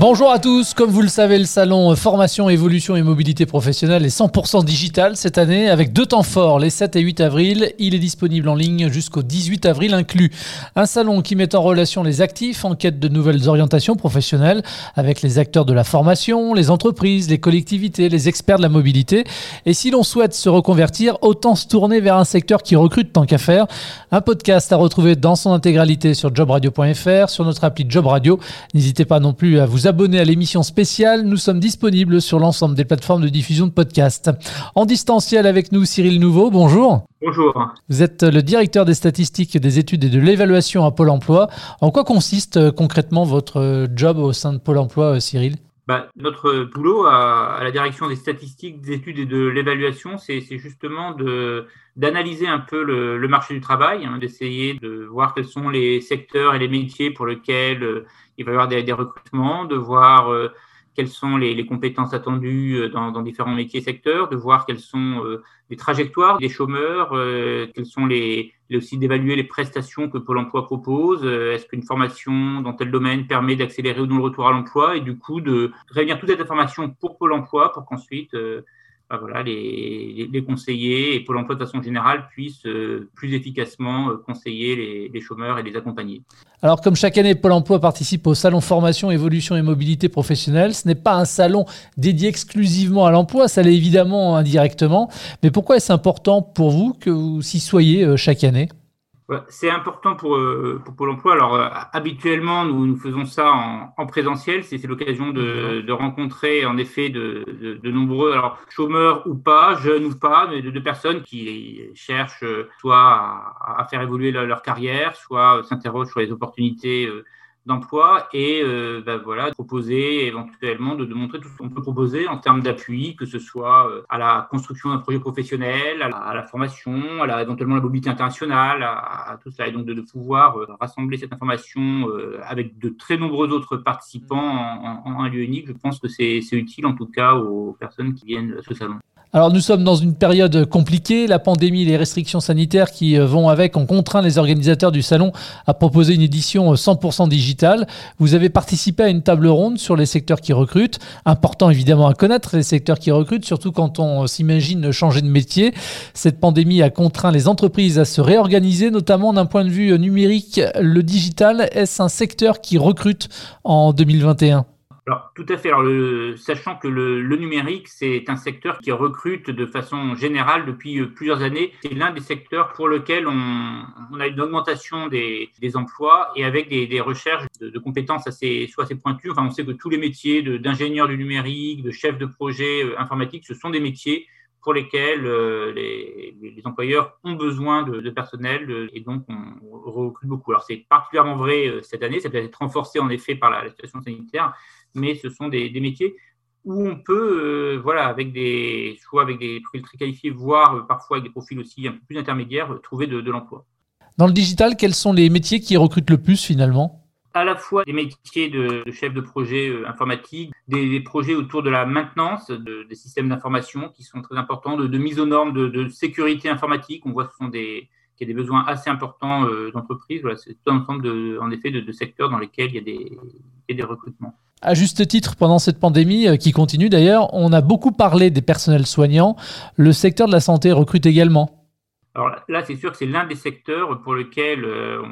Bonjour à tous, comme vous le savez, le salon Formation, Évolution et Mobilité Professionnelle est 100% digital cette année avec deux temps forts, les 7 et 8 avril. Il est disponible en ligne jusqu'au 18 avril inclus. Un salon qui met en relation les actifs en quête de nouvelles orientations professionnelles avec les acteurs de la formation, les entreprises, les collectivités, les experts de la mobilité. Et si l'on souhaite se reconvertir, autant se tourner vers un secteur qui recrute tant qu'à faire. Un podcast à retrouver dans son intégralité sur jobradio.fr, sur notre appli Job Radio. N'hésitez pas non plus à vous abonner à l'émission spéciale. Nous sommes disponibles sur l'ensemble des plateformes de diffusion de podcasts. En distanciel avec nous, Cyril Nouveau, bonjour. Bonjour. Vous êtes le directeur des statistiques, des études et de l'évaluation à Pôle emploi. En quoi consiste euh, concrètement votre euh, job au sein de Pôle emploi, euh, Cyril? Bah, notre boulot à, la direction des statistiques, des études et de l'évaluation, c'est justement d'analyser un peu le, marché du travail, hein, d'essayer de voir quels sont les secteurs et les métiers pour lesquels il va y avoir des, recrutements, de voir euh, quelles sont les, compétences attendues euh, dans, différents métiers et secteurs, de voir quelles sont euh, les trajectoires des chômeurs, quelles sont les, aussi d'évaluer les prestations que Pôle Emploi propose. Est-ce qu'une formation dans tel domaine permet d'accélérer ou non le retour à l'emploi et du coup de réunir toute cette information pour Pôle Emploi pour qu'ensuite bah voilà, les, les, conseillers et Pôle emploi de façon générale puissent euh, plus efficacement euh, conseiller les, chômeurs et les accompagner. Alors comme chaque année, Pôle emploi participe au salon formation, évolution et mobilité professionnelle. Ce n'est pas un salon dédié exclusivement à l'emploi, ça l'est évidemment indirectement. Mais pourquoi est-ce important pour vous que vous y soyez euh, chaque année? C'est important pour, euh, pour Pôle emploi. Alors, euh, habituellement, nous, nous faisons ça en, présentiel. C'est l'occasion de, de, rencontrer, en effet, de, de, nombreux alors, chômeurs ou pas, jeunes ou pas, mais de, personnes qui cherchent euh, soit à, à faire évoluer leur, leur carrière, soit s'interrogent sur les opportunités d'emploi et euh, bah, voilà proposer éventuellement de, de, montrer tout ce qu'on peut proposer en termes d'appui que ce soit euh, à la construction d'un projet professionnel à la, formation à la, éventuellement la mobilité internationale à, tout cela. Et donc de, de pouvoir euh, rassembler cette information euh, avec de très nombreux autres participants en, en, en un lieu unique je pense que c'est utile en tout cas aux personnes qui viennent à ce salon alors nous sommes dans une période compliquée, la pandémie, les restrictions sanitaires qui euh, vont avec ont contraint les organisateurs du salon à proposer une édition 100% euh, digitale. Vous avez participé à une table ronde sur les secteurs qui recrutent, important évidemment à connaître les secteurs qui recrutent, surtout quand on euh, s'imagine changer de métier. Cette pandémie a contraint les entreprises à se réorganiser, notamment d'un point de vue numérique. Le digital, est-ce un secteur qui recrute en 2021 alors, tout à fait. Alors, le, sachant que le, numérique, c'est un secteur qui recrute de façon générale depuis euh, plusieurs années. C'est l'un des secteurs pour lequel on, a une augmentation des, emplois et avec des, recherches de, de, compétences assez, soit assez pointues. Enfin, on sait que tous les métiers d'ingénieur du numérique, de chef de projet euh, informatique, ce sont des métiers pour lesquels euh, les, employeurs ont besoin de, personnel et donc on, recrute beaucoup. Alors c'est particulièrement vrai cette année, ça peut être renforcé en effet par la, situation sanitaire, mais ce sont des, métiers où on peut, euh, voilà, avec des, soit avec des profils très qualifiés, voire euh, parfois avec des profils aussi un peu plus intermédiaires, euh, trouver de, l'emploi. Dans le digital, quels sont les métiers qui recrutent le plus finalement? À la fois des métiers de chef de projet informatique, des, projets autour de la maintenance des systèmes d'information qui sont très importants, de, mise aux normes de, sécurité informatique. On voit ce sont des, qu'il y a des besoins assez importants d'entreprises. Voilà, c'est tout un ensemble en effet de, secteurs dans lesquels il y a des, il y a des recrutements à juste titre pendant cette pandémie euh, qui continue d'ailleurs. On a beaucoup parlé des personnels soignants. Le secteur de la santé recrute également. Alors là, c'est sûr que c'est l'un des secteurs pour lequel euh,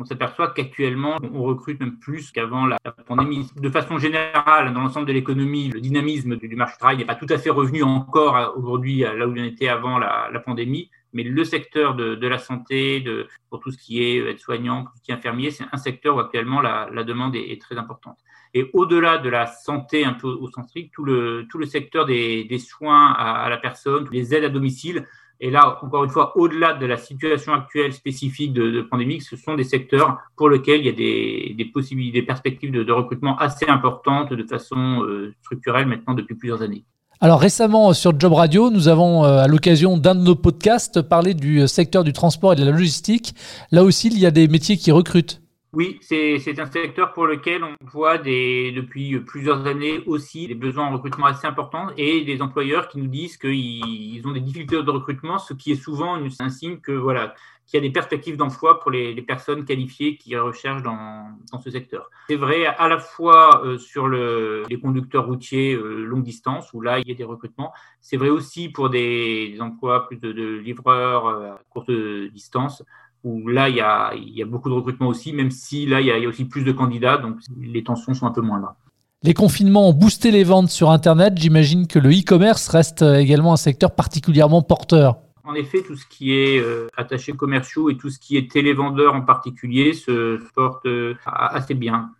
on, s'aperçoit qu'actuellement, on recrute même plus qu'avant la, pandémie. De façon générale, dans l'ensemble de l'économie, le dynamisme du, marché du travail n'est pas tout à fait revenu encore aujourd'hui là où il en était avant la, pandémie. Mais le secteur de, la santé, pour tout ce qui est aide-soignant, tout ce qui est infirmier, c'est un secteur où actuellement la, demande est très importante. Et au-delà de la santé un peu au centrique, tout le, tout le secteur des, des soins à, la personne, les aides à domicile, et là, encore une fois, au-delà de la situation actuelle spécifique de, pandémie, ce sont des secteurs pour lesquels il y a des, possibilités, des perspectives de, recrutement assez importantes de façon euh, structurelle maintenant depuis plusieurs années. Alors récemment sur Job Radio, nous avons euh, à l'occasion d'un de nos podcasts parlé du secteur du transport et de la logistique. Là aussi, il y a des métiers qui recrutent. Oui, c'est un secteur pour lequel on voit des, depuis plusieurs années aussi des besoins en recrutement assez importants et des employeurs qui nous disent qu'ils ont des difficultés de recrutement, ce qui est souvent un signe que voilà qu'il y a des perspectives d'emploi pour les, personnes qualifiées qui recherchent dans, ce secteur. C'est vrai à la fois euh, sur les conducteurs routiers euh, longue distance, où là, il y a des recrutements. C'est vrai aussi pour des, emplois plus de, livreurs euh, à courte distance, où là, il y, a, beaucoup de recrutements aussi, même si là, il y, a, aussi plus de candidats, donc les tensions sont un peu moins là. Les confinements ont boosté les ventes sur Internet. J'imagine que le e-commerce reste également un secteur particulièrement porteur. En effet, tout ce qui est euh, attaché commerciaux et tout ce qui est télévendeur en particulier se porte euh, assez bien.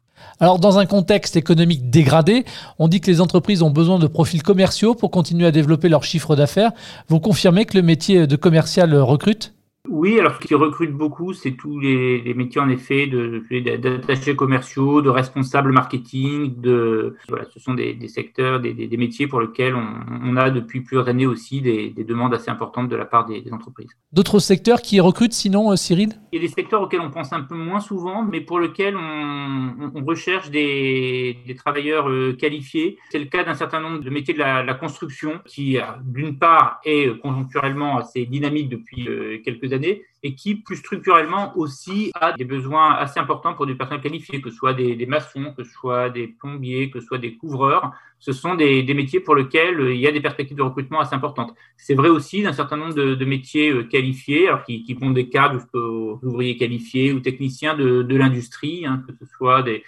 Alors, dans un contexte économique dégradé, on dit que les entreprises ont besoin de profils commerciaux pour continuer à développer leur chiffre d'affaires. Vous confirmez que le métier de commercial recrute? Oui, alors ce qui recrute beaucoup, c'est tous les, métiers en effet d'attachés commerciaux, de responsables marketing, de voilà, ce sont des, secteurs, des, métiers pour lesquels on, a depuis plusieurs années aussi des, demandes assez importantes de la part des, entreprises. D'autres secteurs qui recrutent sinon, euh, Cyril? Il y a des secteurs auxquels on pense un peu moins souvent, mais pour lesquels on, recherche des, travailleurs euh, qualifiés. C'est le cas d'un certain nombre de métiers de la, construction qui, d'une part, est conjoncturellement assez dynamique depuis euh, années et qui, plus structurellement aussi, a des besoins assez importants pour des personnes qualifiées, que ce soit des, maçons, que ce soit des plombiers, que ce soit des couvreurs. Ce sont des, métiers pour lesquels euh, il y a des perspectives de recrutement assez importantes. C'est vrai aussi d'un certain nombre de, métiers euh, qualifiés, alors qui, qui font des cadres jusqu'aux ouvriers qualifiés ou techniciens de, l'industrie, hein, que ce soit des,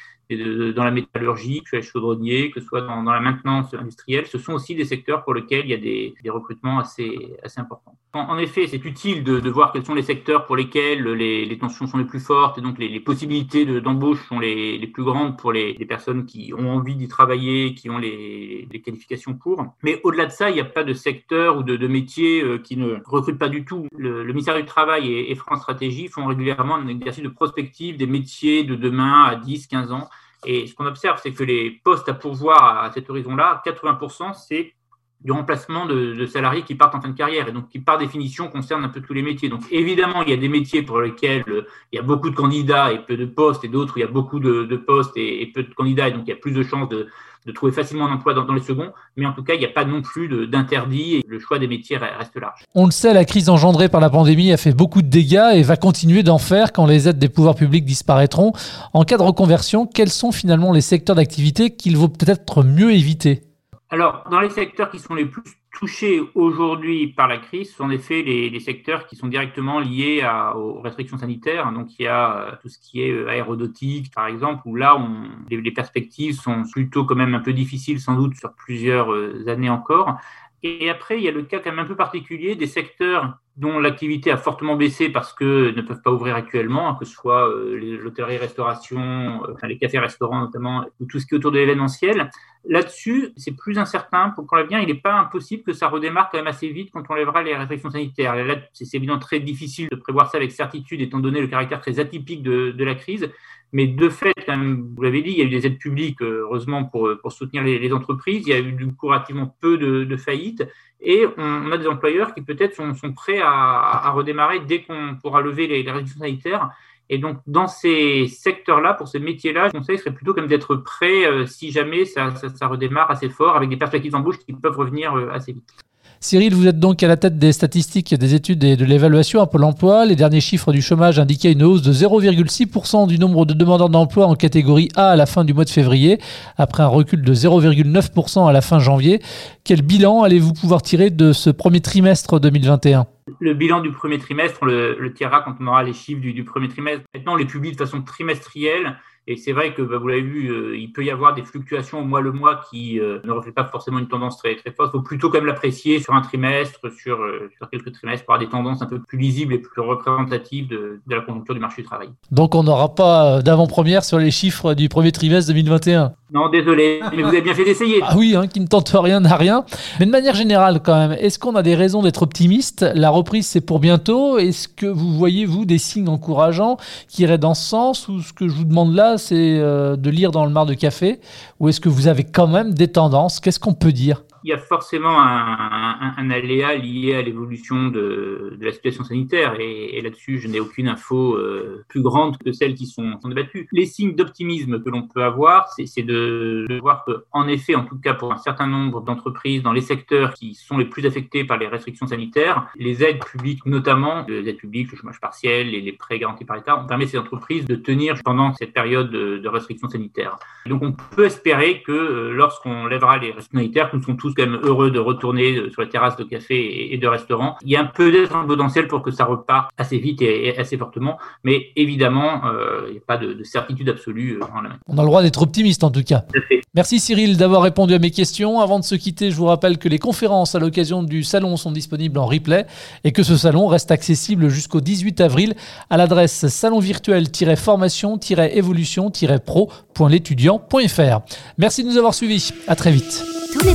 dans la métallurgie, que ce soit les chaudronniers, que ce soit dans, la maintenance industrielle, ce sont aussi des secteurs pour lesquels il y a des, recrutements assez, importants. En, effet, c'est utile de, voir quels sont les secteurs pour lesquels les, tensions sont les plus fortes et donc les, possibilités d'embauche sont les, plus grandes pour les, personnes qui ont envie d'y travailler, qui ont les, qualifications pour. Mais au-delà de ça, il n'y a pas de secteur ou de, de métier euh, qui ne recrute pas du tout. Le, ministère du Travail et, et France Stratégie font régulièrement un exercice de prospective des métiers de demain à 10, 15 ans et ce qu'on observe, c'est que les postes à pourvoir à cet horizon-là, 80%, c'est du remplacement de, salariés qui partent en fin de carrière et donc qui par définition concernent un peu tous les métiers. Donc évidemment, il y a des métiers pour lesquels euh, il y a beaucoup de candidats et peu de postes et d'autres il y a beaucoup de, postes et, peu de candidats et donc il y a plus de chances de, trouver facilement un emploi dans, les seconds, mais en tout cas, il n'y a pas non plus d'interdit et le choix des métiers reste large. On le sait, la crise engendrée par la pandémie a fait beaucoup de dégâts et va continuer d'en faire quand les aides des pouvoirs publics disparaîtront. En cas de reconversion, quels sont finalement les secteurs d'activité qu'il vaut peut-être mieux éviter? Alors, dans les secteurs qui sont les plus touchés aujourd'hui par la crise, ce sont en effet les, secteurs qui sont directement liés aux restrictions sanitaires. Donc, il y a euh, tout ce qui est euh, aérodautique, par exemple, où là, on, les, perspectives sont plutôt quand même un peu difficiles, sans doute, sur plusieurs euh, années encore. Et après, il y a le cas quand même un peu particulier des secteurs dont l'activité a fortement baissé parce que ne peuvent pas ouvrir actuellement, que ce soit euh, l'hôtellerie-restauration, euh, les cafés-restaurants notamment, ou tout ce qui est autour de l'événementiel. Là-dessus, c'est plus incertain pour qu'on l'avenir. Il n'est pas impossible que ça redémarre quand même assez vite quand on lèvera les restrictions sanitaires. Là, c'est évidemment très difficile de prévoir ça avec certitude, étant donné le caractère très atypique de la crise. Mais de fait, comme vous l'avez dit, il y a eu des aides publiques, euh, heureusement, pour, pour soutenir les, entreprises. Il y a eu du coup relativement peu de, faillites. Et on, a des employeurs qui peut-être sont, sont, prêts à, à, redémarrer dès qu'on pourra lever les, les restrictions sanitaires. Et donc, dans ces secteurs-là, pour ces métiers-là, le conseil serait plutôt comme d'être prêt euh, si jamais ça, ça, redémarre assez fort, avec des perspectives d'embauche qui peuvent revenir euh, assez vite. Cyril, vous êtes donc à la tête des statistiques, des études et de l'évaluation à Pôle emploi. Les derniers chiffres du chômage indiquaient une hausse de 0,6% du nombre de demandeurs d'emploi en catégorie A à la fin du mois de février, après un recul de 0,9% à la fin janvier. Quel bilan allez-vous pouvoir tirer de ce premier trimestre 2021 le bilan du premier trimestre, on le, tirera quand on aura les chiffres du, du premier trimestre. Maintenant, on les publie de façon trimestrielle. Et c'est vrai que, bah, vous l'avez vu, euh, il peut y avoir des fluctuations au mois le mois qui euh, ne reflètent pas forcément une tendance très, très forte. Il faut plutôt quand même l'apprécier sur un trimestre, sur, euh, sur quelques trimestres, pour avoir des tendances un peu plus lisibles et plus représentatives de, de la conjoncture du marché du travail. Donc on n'aura pas d'avant-première sur les chiffres du premier trimestre 2021 non, désolé, mais vous avez bien fait d'essayer. Ah oui, hein, qui ne tente rien n'a rien. Mais de manière générale, quand même, est-ce qu'on a des raisons d'être optimiste? La reprise, c'est pour bientôt. Est-ce que vous voyez, vous, des signes encourageants qui iraient dans ce sens? Ou ce que je vous demande là, c'est euh, de lire dans le mar de café? Ou est-ce que vous avez quand même des tendances? Qu'est-ce qu'on peut dire? Il y a forcément un, aléa lié à l'évolution de, la situation sanitaire et, là-dessus, je n'ai aucune info euh, plus grande que celles qui sont, débattues. Les signes d'optimisme que l'on peut avoir, c'est de, voir que, en effet, en tout cas pour un certain nombre d'entreprises dans les secteurs qui sont les plus affectés par les restrictions sanitaires, les aides publiques, notamment les aides publiques, le chômage partiel et les prêts garantis par l'État, ont permis à ces entreprises de tenir pendant cette période de, restrictions sanitaires. Donc, on peut espérer que euh, lorsqu'on lèvera les restrictions sanitaires, nous sommes tous quand même heureux de retourner euh, sur les terrasses de café et de restaurants. Il y a un peu d'être potentiel pour que ça reparte assez vite et assez fortement, mais évidemment, euh, il n'y a pas de, certitude absolue en la main. On a le droit d'être optimiste en tout cas. Merci Cyril d'avoir répondu à mes questions. Avant de se quitter, je vous rappelle que les conférences à l'occasion du salon sont disponibles en replay et que ce salon reste accessible jusqu'au 18 avril à l'adresse salonvirtuel-formation-évolution-pro.l'étudiant.fr. Merci de nous avoir suivis. À très vite. Tous les